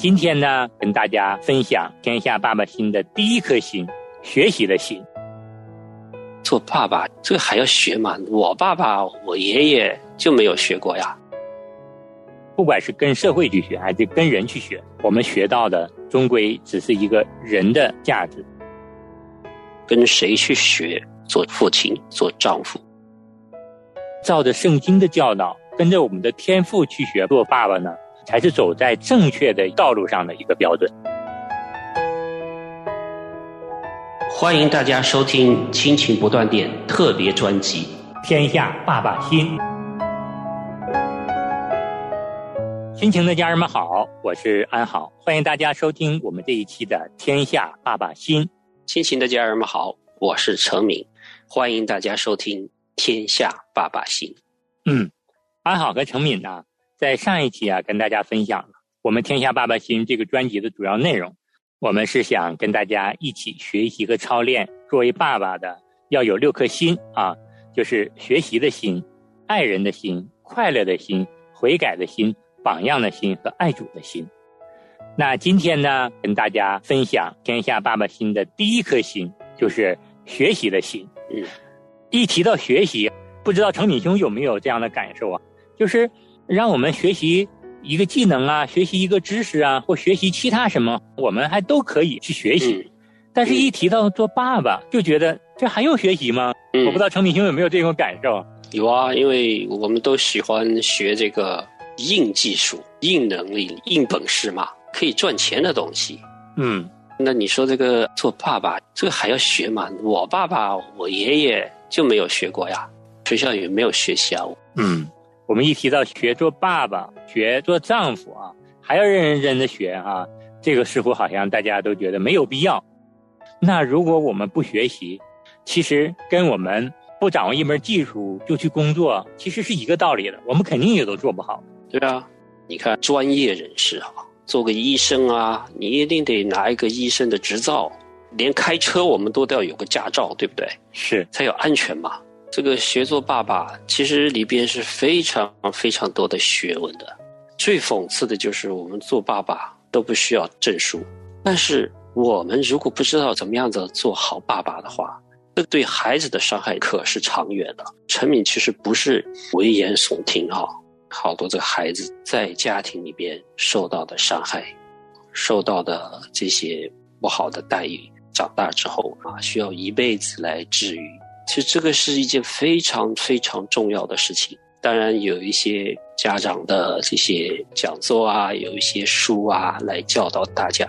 今天呢，跟大家分享天下爸爸心的第一颗心——学习的心。做爸爸，这个还要学吗？我爸爸、我爷爷就没有学过呀。不管是跟社会去学，还是跟人去学，我们学到的终归只是一个人的价值。跟谁去学？做父亲，做丈夫，照着圣经的教导，跟着我们的天赋去学做爸爸呢，才是走在正确的道路上的一个标准。欢迎大家收听《亲情不断电》特别专辑《天下爸爸心》。亲情的家人们好，我是安好，欢迎大家收听我们这一期的《天下爸爸心》。亲情的家人们好，我是程敏。欢迎大家收听《天下爸爸心》。嗯，安好和程敏呢，在上一期啊，跟大家分享了我们《天下爸爸心》这个专辑的主要内容。我们是想跟大家一起学习和操练，作为爸爸的要有六颗心啊，就是学习的心、爱人的心、快乐的心、悔改的心、榜样的心和爱主的心。那今天呢，跟大家分享《天下爸爸心》的第一颗心，就是学习的心。嗯，一提到学习，不知道程敏兄有没有这样的感受啊？就是让我们学习一个技能啊，学习一个知识啊，或学习其他什么，我们还都可以去学习。但是，一提到做爸爸，就觉得这还用学习吗？我不知道程敏兄有没有这种感受？有啊，因为我们都喜欢学这个硬技术、硬能力、硬本事嘛，可以赚钱的东西。嗯。那你说这个做爸爸，这个还要学吗？我爸爸、我爷爷就没有学过呀，学校也没有学习啊。嗯，我们一提到学做爸爸、学做丈夫啊，还要认认真真的学啊，这个似乎好像大家都觉得没有必要。那如果我们不学习，其实跟我们不掌握一门技术就去工作，其实是一个道理的。我们肯定也都做不好。对啊，你看专业人士啊。做个医生啊，你一定得拿一个医生的执照，连开车我们都都要有个驾照，对不对？是，才有安全嘛。这个学做爸爸，其实里边是非常非常多的学问的。最讽刺的就是我们做爸爸都不需要证书，但是我们如果不知道怎么样子做好爸爸的话，这对孩子的伤害可是长远的。陈敏其实不是危言耸听哈。好多这个孩子在家庭里边受到的伤害，受到的这些不好的待遇，长大之后啊，需要一辈子来治愈。其实这个是一件非常非常重要的事情。当然有一些家长的这些讲座啊，有一些书啊，来教导大家，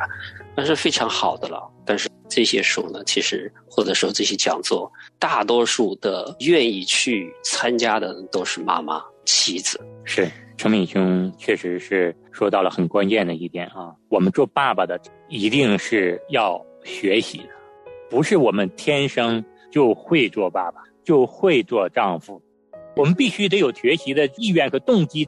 那是非常好的了。但是这些书呢，其实或者说这些讲座，大多数的愿意去参加的都是妈妈。妻子是成敏兄，确实是说到了很关键的一点啊。我们做爸爸的一定是要学习的，不是我们天生就会做爸爸，就会做丈夫。我们必须得有学习的意愿和动机，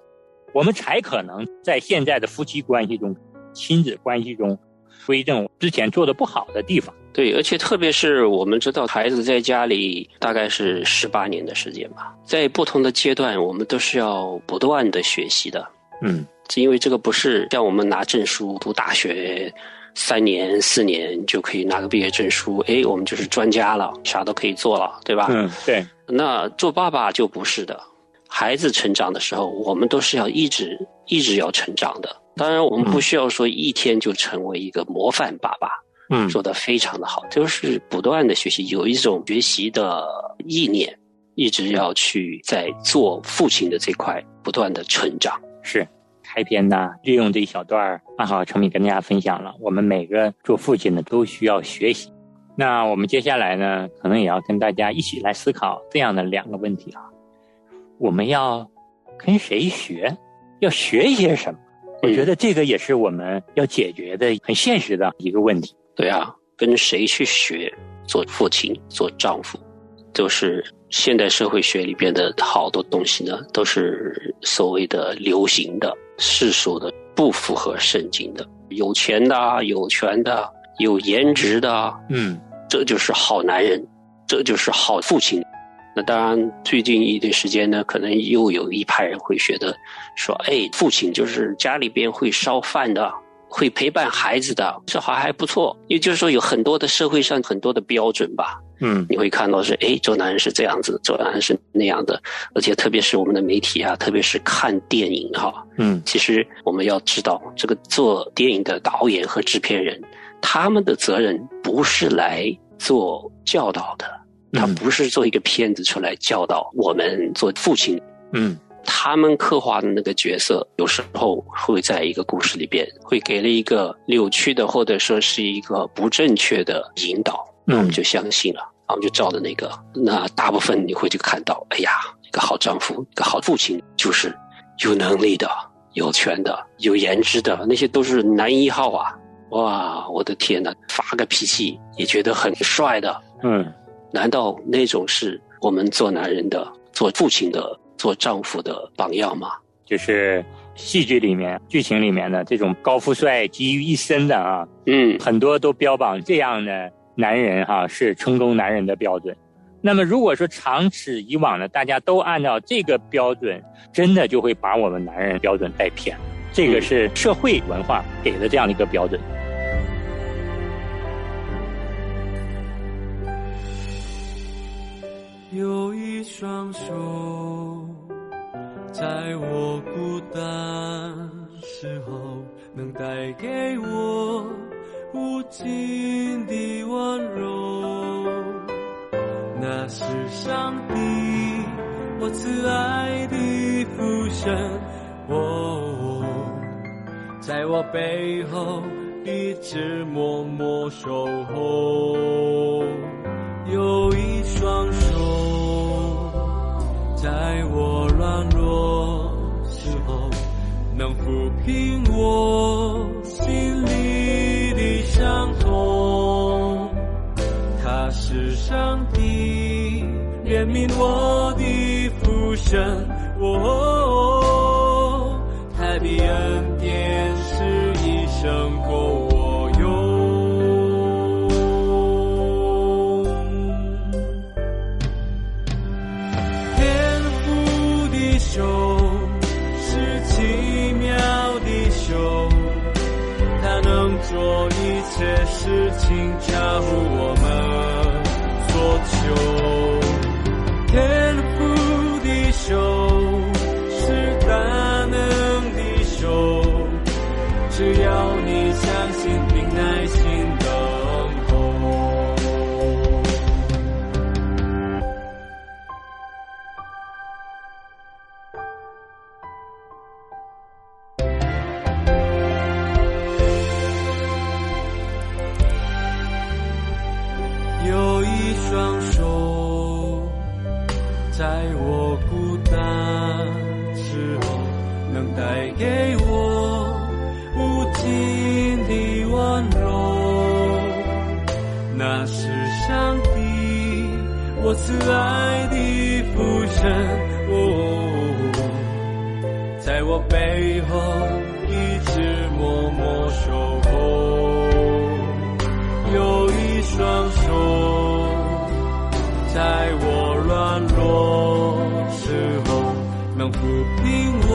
我们才可能在现在的夫妻关系中、亲子关系中，推正之前做的不好的地方。对，而且特别是我们知道，孩子在家里大概是十八年的时间吧，在不同的阶段，我们都是要不断的学习的。嗯，是因为这个不是像我们拿证书读大学三年四年就可以拿个毕业证书，哎，我们就是专家了，啥都可以做了，对吧？嗯，对。那做爸爸就不是的，孩子成长的时候，我们都是要一直一直要成长的。当然，我们不需要说一天就成为一个模范爸爸。嗯，做的非常的好，就是不断的学习，有一种学习的意念，一直要去在做父亲的这块不断的成长。是，开篇呢，利用这一小段安好成品跟大家分享了，我们每个做父亲的都需要学习。那我们接下来呢，可能也要跟大家一起来思考这样的两个问题啊，我们要跟谁学？要学些什么？我觉得这个也是我们要解决的很现实的一个问题。对啊，跟谁去学做父亲、做丈夫，就是现代社会学里边的好多东西呢，都是所谓的流行的、世俗的，不符合圣经的。有钱的、有权的、有颜值的，嗯，这就是好男人，这就是好父亲。那当然，最近一段时间呢，可能又有一派人会觉得说，哎，父亲就是家里边会烧饭的。会陪伴孩子的，这还还不错。也就是说，有很多的社会上很多的标准吧。嗯，你会看到是，哎，做男人是这样子，做男人是那样的。而且特别是我们的媒体啊，特别是看电影哈，嗯，其实我们要知道，这个做电影的导演和制片人，他们的责任不是来做教导的，他不是做一个片子出来教导我们做父亲。嗯。他们刻画的那个角色，有时候会在一个故事里边，会给了一个扭曲的，或者说是一个不正确的引导，那我们就相信了，我们就照着那个。那大部分你会就看到，哎呀，一个好丈夫，一个好父亲，就是有能力的、有权的、有颜值的，那些都是男一号啊！哇，我的天呐，发个脾气也觉得很帅的。嗯，难道那种是我们做男人的、做父亲的？做丈夫的榜样吗？就是戏剧里面、剧情里面的这种高富帅集于一身的啊，嗯，很多都标榜这样的男人哈是成功男人的标准。那么如果说长此以往呢，大家都按照这个标准，真的就会把我们男人标准带偏。这个是社会文化给的这样的一个标准。有一双手，在我孤单时候，能带给我无尽的温柔。那是上帝，我慈爱的父神，哦，在我背后一直默默守候。有一双手，在我软弱时候，能抚平我相同。他是上帝怜悯我的父神，哦，他的恩典是一生够。些事情加入我在我孤单时候，能带给我无尽的温柔，那是上帝，我慈爱的父神。哦，在我背后一直默默守候，有一双手。在。抚平我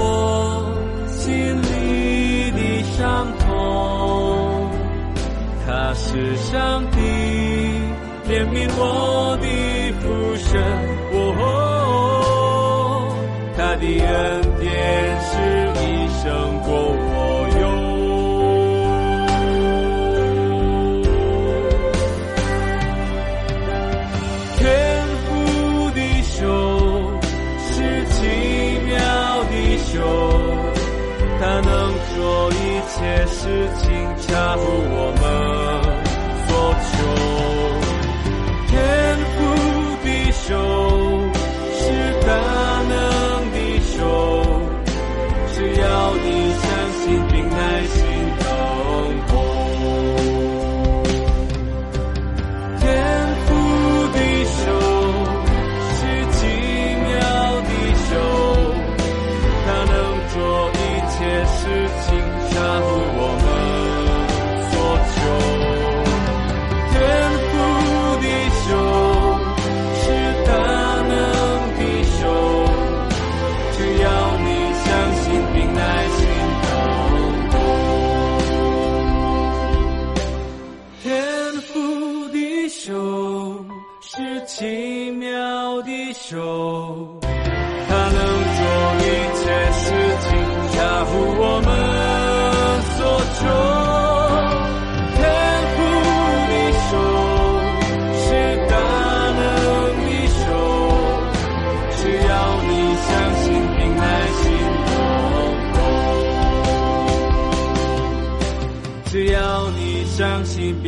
心里的伤痛。他是上帝怜悯我的。神，哦，他的恩典是情，恰如我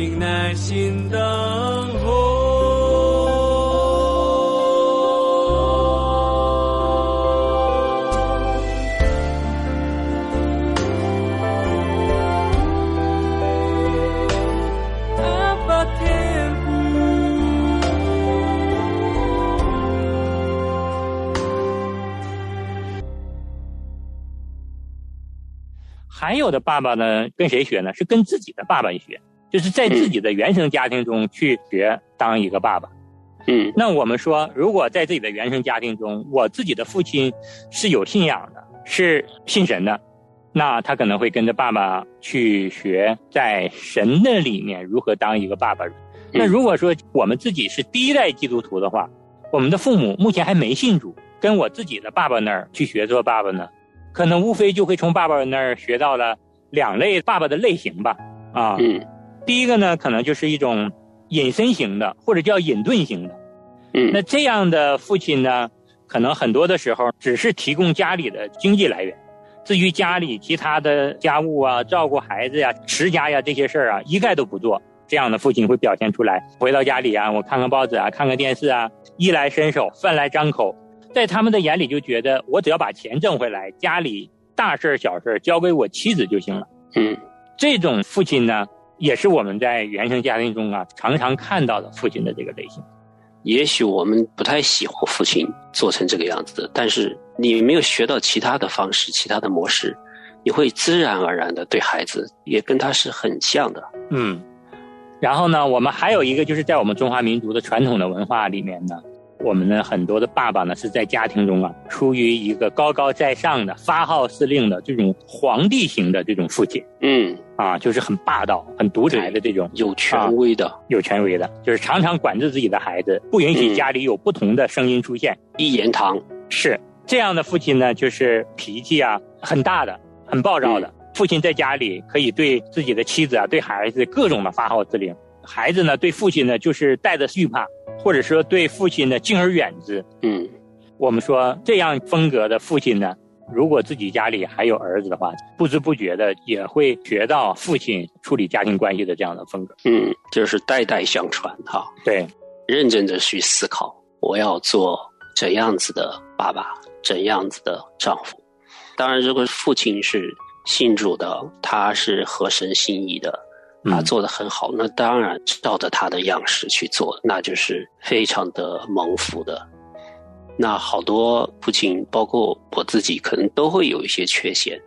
并耐心等候。阿爸天父。还有的爸爸呢，跟谁学呢？是跟自己的爸爸学，就是在自己的原生家庭中去学当一个爸爸。嗯那我们说，如果在自己的原生家庭中，我自己的父亲是有信仰的，是信神的，那他可能会跟着爸爸去学在神的里面如何当一个爸爸。那如果说我们自己是第一代基督徒的话，我们的父母目前还没信主，跟我自己的爸爸那儿去学做爸爸呢，可能无非就会从爸爸那儿学到了两类爸爸的类型吧。啊，嗯第一个呢，可能就是一种隐身型的，或者叫隐遁型的。嗯那这样的父亲呢，可能很多的时候只是提供家里的经济来源，至于家里其他的家务啊、照顾孩子呀、持家呀这些事儿啊，一概都不做。这样的父亲会表现出来，回到家里啊，我看看报纸啊，看看电视啊，衣来伸手，饭来张口，在他们的眼里就觉得我只要把钱挣回来，家里大事儿小事儿交给我妻子就行了。嗯这种父亲呢，也是我们在原生家庭中啊常常看到的父亲的这个类型。也许我们不太喜欢父亲做成这个样子的，但是你没有学到其他的方式、其他的模式，你会自然而然的对孩子也跟他是很像的。嗯，然后呢，我们还有一个就是在我们中华民族的传统的文化里面呢，我们的很多的爸爸呢是在家庭中啊，出于一个高高在上的发号施令的这种皇帝型的这种父亲。嗯，啊，就是很霸道、很独裁的这种。有权威的，有权威的，就是常常管制自己的孩子，不允许嗯。家里有不同的声音出现。一言堂。是这样的父亲呢，就是脾气啊很大的，很暴躁的。父亲在家里可以对自己的妻子啊、对孩子各种的发号施令，孩子呢对父亲呢就是带着惧怕，或者说对父亲呢敬而远之。嗯我们说这样风格的父亲呢，如果自己家里还有儿子的话，不知不觉的也会学到父亲处理家庭关系的这样的风格。嗯，就是代代相传哈。对，认真的去思考，我要做怎样子的爸爸，怎样子的丈夫。当然，如果父亲是信主的，他是合神心意的，他嗯做的很好，那当然照着他的样式去做，那就是非常的蒙福的。那好多父亲，包括我自己，可能都会有一些缺陷。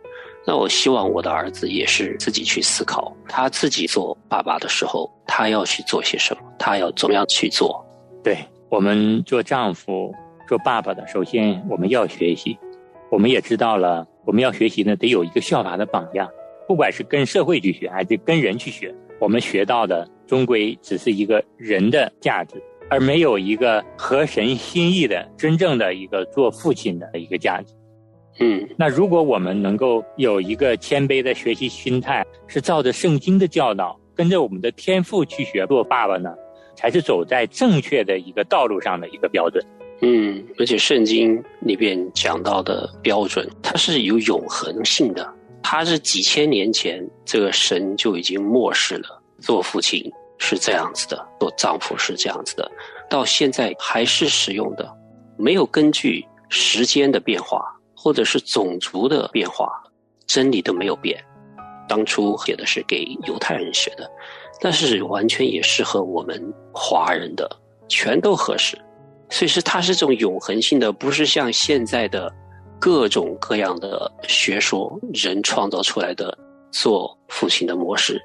那我希望我的儿子也是自己去思考，他自己做爸爸的时候，他要去做些什么，他要怎么样去做。对我们做丈夫、做爸爸的，首先我们要学习，我们也知道了，我们要学习呢，得有一个效法的榜样，不管是跟社会去学，还是跟人去学，我们学到的终归只是一个人的价值，而没有一个合神心意的真正的一个做父亲的一个价值。嗯那如果我们能够有一个谦卑的学习心态，是照着圣经的教导，跟着我们的天赋去学做爸爸呢，才是走在正确的一个道路上的一个标准。嗯，而且圣经里边讲到的标准，它是有永恒性的，他是几千年前这个神就已经漠视了。做父亲是这样子的，做丈夫是这样子的，到现在还是使用的，没有根据时间的变化或者是种族的变化，真理都没有变。当初写的是给犹太人写的，但是完全也适合我们华人的，全都合适。所以是它是种永恒性的，不是像现在的各种各样的学说人创造出来的做父亲的模式，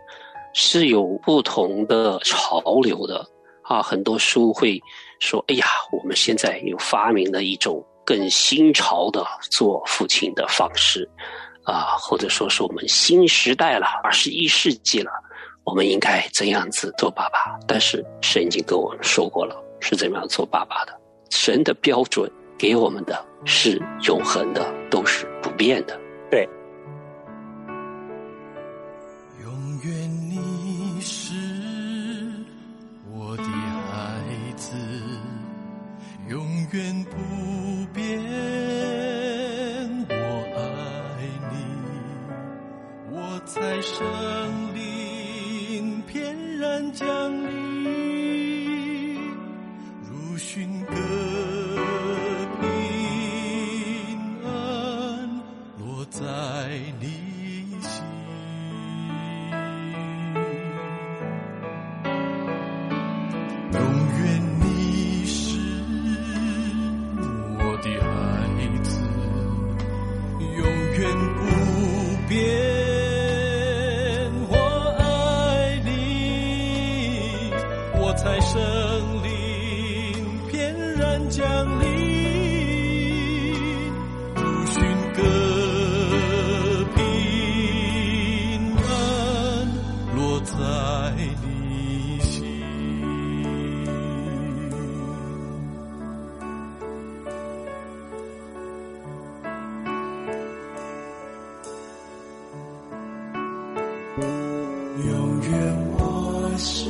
是有不同的潮流的啊。很多书会说：“哎呀，我们现在又发明了一种更新潮的做父亲的方式啊，或者说是我们新时代了，二十一世纪了，我们应该怎样子做爸爸？”但是神已经跟我们说过了。是怎么样做爸爸的？神的标准给我们的是永恒的，都是不变的。对，永远你是我的孩子，永远不变。我爱你，我在生灵翩然降临，愿我是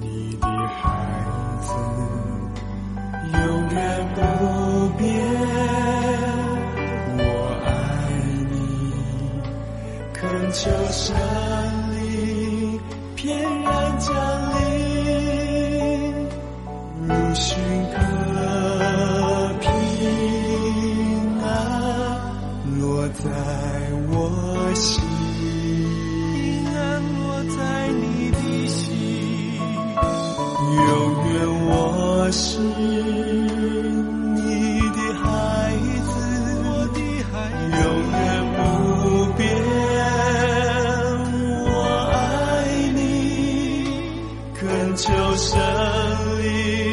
你的孩子，永远不变。我爱你，恳求神恳求神灵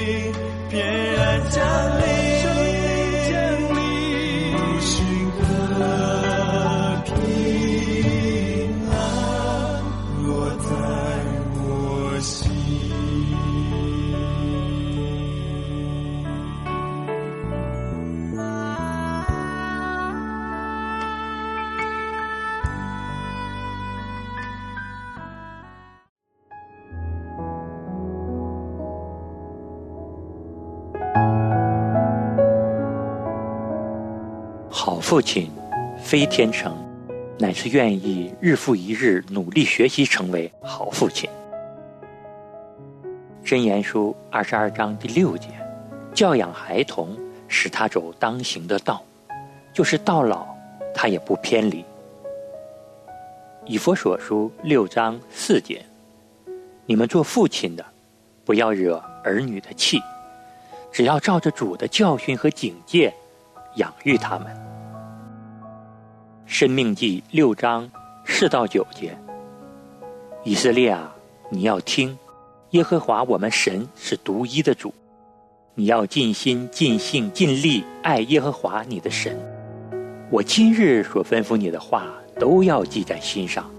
父亲，非天成，乃是愿意日复一日努力学习成为好父亲。箴言书二十二章第六节，教养孩童，使他走当行的道，就是到老他也不偏离。以佛所书六章四节，你们做父亲的，不要惹儿女的气，只要照着主的教训和警戒养育他们。生命记六章四到九节，以色列啊，你要听，耶和华我们神是独一的主，你要尽心、尽性、尽力爱耶和华你的神。我今日所吩咐你的话，都要记在心上，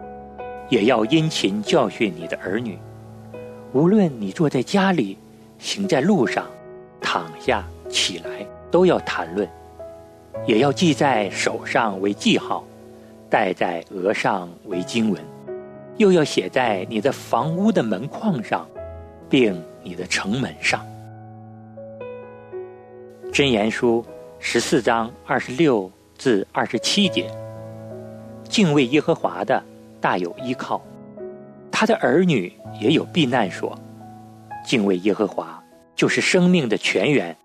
也要殷勤教训你的儿女。无论你坐在家里，行在路上，躺下起来，都要谈论。也要记在手上为记号，戴在额上为经文，又要写在你的房屋的门框上，并你的城门上。箴言书十四章二十六至二十七节：敬畏耶和华的大有依靠，他的儿女也有避难所。敬畏耶和华就是生命的泉源，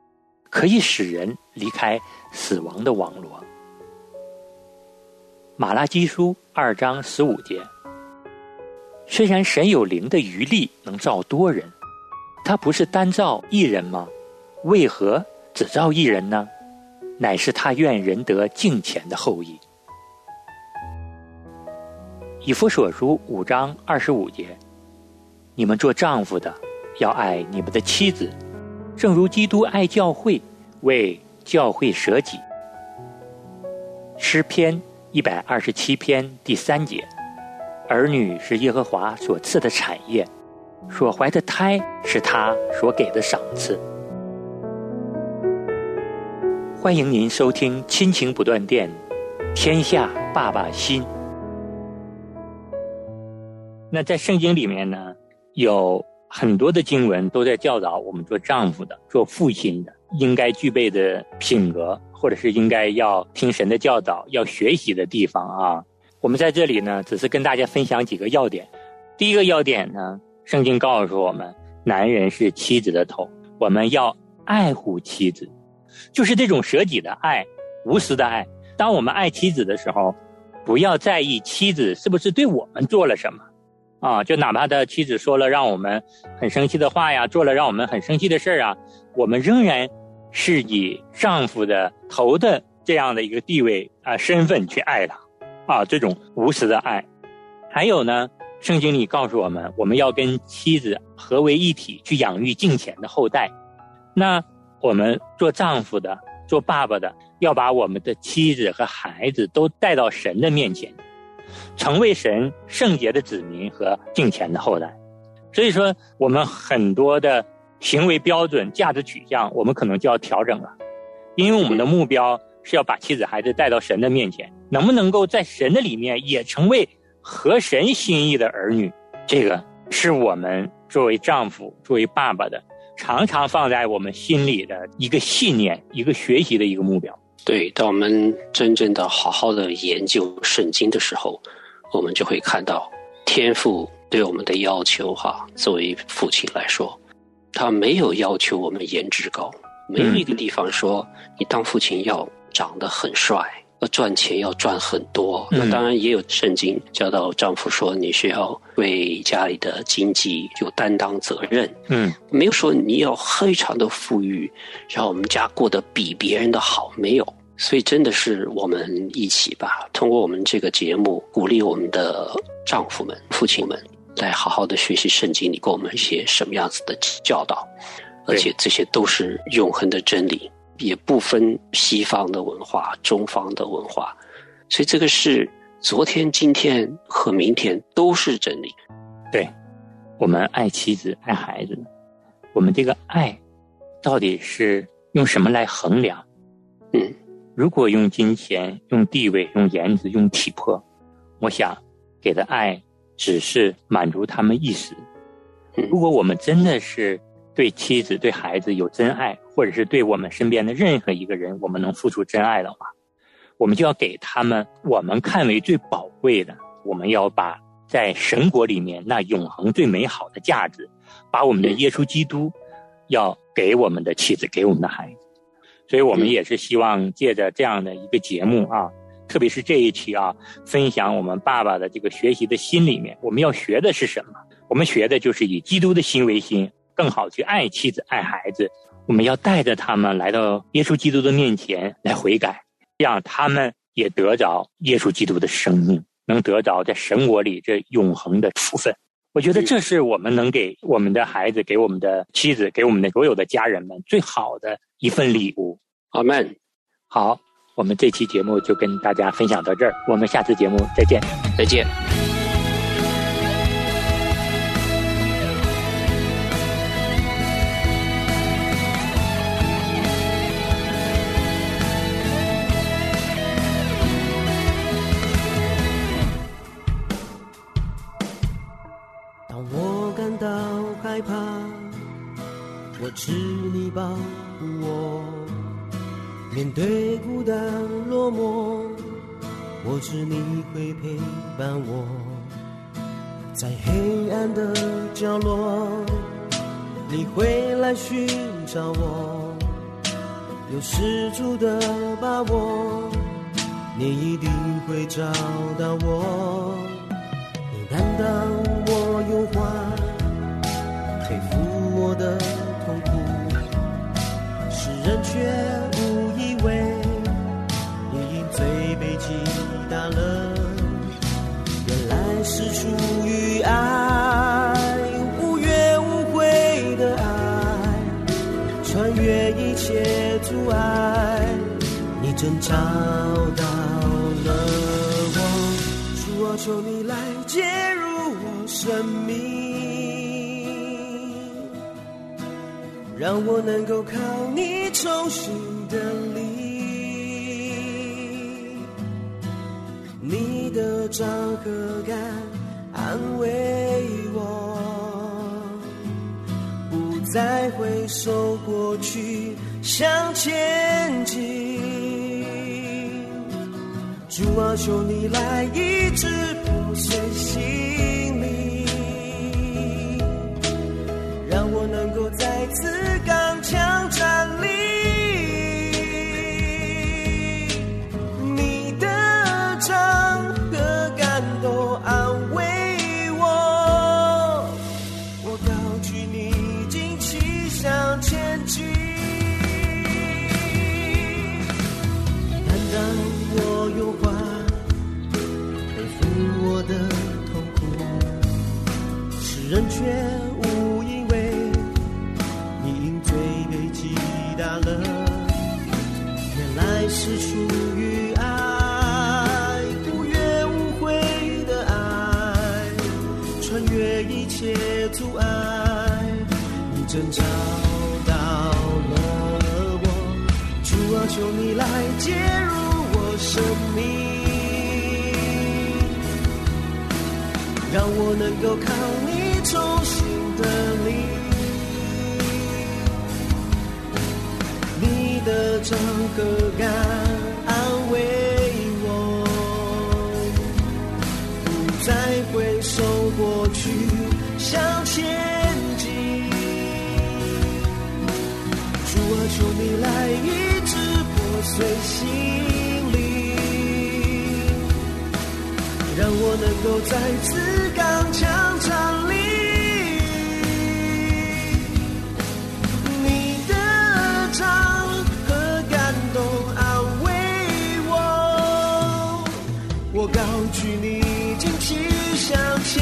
可以使人离开死亡的网罗。马拉基书二章十五节：虽然神有灵的余力能造多人，他不是单造一人吗？为何只造一人呢？乃是他愿人得敬虔的后裔。以弗所书五章二十五节：你们做丈夫的要爱你们的妻子，正如基督爱教会，为教会舍己。诗篇一百二十七篇第三节：儿女是耶和华所赐的产业，所怀的胎是他所给的赏赐。欢迎您收听《亲情不断电》，天下爸爸心。那在圣经里面呢，有很多的经文都在教导我们做丈夫的、做父亲的应该具备的品格，或者是应该要听神的教导、要学习的地方啊。我们在这里呢，只是跟大家分享几个要点。第一个要点呢，圣经告诉我们，男人是妻子的头，我们要爱护妻子，就是这种舍己的爱、无私的爱。当我们爱妻子的时候，不要在意妻子是不是对我们做了什么。啊，就哪怕他妻子说了让我们很生气的话呀，做了让我们很生气的事儿啊，我们仍然是以丈夫的头的这样的一个地位啊身份去爱他，啊，这种无私的爱。还有呢，圣经里告诉我们，我们要跟妻子合为一体，去养育敬虔的后代。那我们做丈夫的、做爸爸的，要把我们的妻子和孩子都带到神的面前。成为神圣洁的子民和敬虔的后代，所以说我们很多的行为标准、价值取向，我们可能就要调整了，因为我们的目标是要把妻子孩子带到神的面前，能不能够在神的里面也成为合神心意的儿女，这个是我们作为丈夫、作为爸爸的，常常放在我们心里的一个信念、一个学习的一个目标。对，当我们真正的好好的研究圣经的时候，我们就会看到天父对我们的要求。哈，作为父亲来说，他没有要求我们颜值高，没有一个地方说你当父亲要长得很帅，要赚钱要赚很多。那当然也有圣经教导丈夫说你需要为家里的经济有担当责任。嗯，没有说你要非常的富裕，让我们家过得比别人的好，没有。所以，真的是我们一起吧，通过我们这个节目，鼓励我们的丈夫们、父亲们，来好好的学习圣经里给我们一些什么样子的教导，而且这些都是永恒的真理，也不分西方的文化、中方的文化，所以这个是昨天、今天和明天都是真理。对，我们爱妻子、爱孩子，我们这个爱到底是用什么来衡量？嗯。如果用金钱、用地位、用颜值、用体魄，我想给的爱只是满足他们一时。如果我们真的是对妻子、对孩子有真爱，或者是对我们身边的任何一个人，我们能付出真爱的话，我们就要给他们我们看为最宝贵的。我们要把在神国里面那永恒最美好的价值，把我们的耶稣基督要给我们的妻子、给我们的孩子。所以我们也是希望借着这样的一个节目啊，特别是这一期啊，分享我们爸爸的这个学习的心里面，我们要学的是什么？我们学的就是以基督的心为心，更好去爱妻子、爱孩子。我们要带着他们来到耶稣基督的面前来悔改，让他们也得着耶稣基督的生命，能得着在神国里这永恒的福分。我觉得这是我们能给我们的孩子、给我们的妻子、给我们的所有的家人们最好的一份礼物。阿门。好，我们这期节目就跟大家分享到这儿，我们下次节目再见，再见。找我，有十足的把握，你一定会找到我。真找到了我。主啊，求你来介入我生命，让我能够靠你重新的力。你的掌和感安慰我，不再回首过去，向前进。主啊，求你来医治破碎心灵，让我能够再次刚强让我能够靠你重新的力。你的掌和感安慰我，不再回首过去，向前进。主啊，求你来医治破碎心让我能够再次刚强站立。你的掌和感动安慰我，我高举你旌旗向前，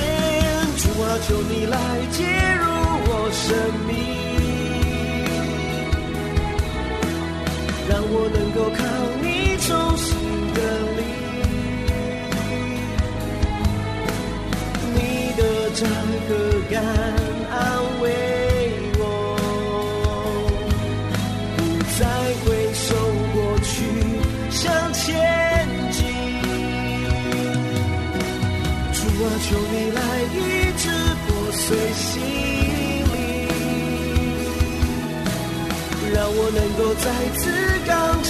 主啊，求你来介入我生命。让我能和感安慰我，不再回首过去，向前进。主啊，求你来医治破碎心灵。让我能够再次刚强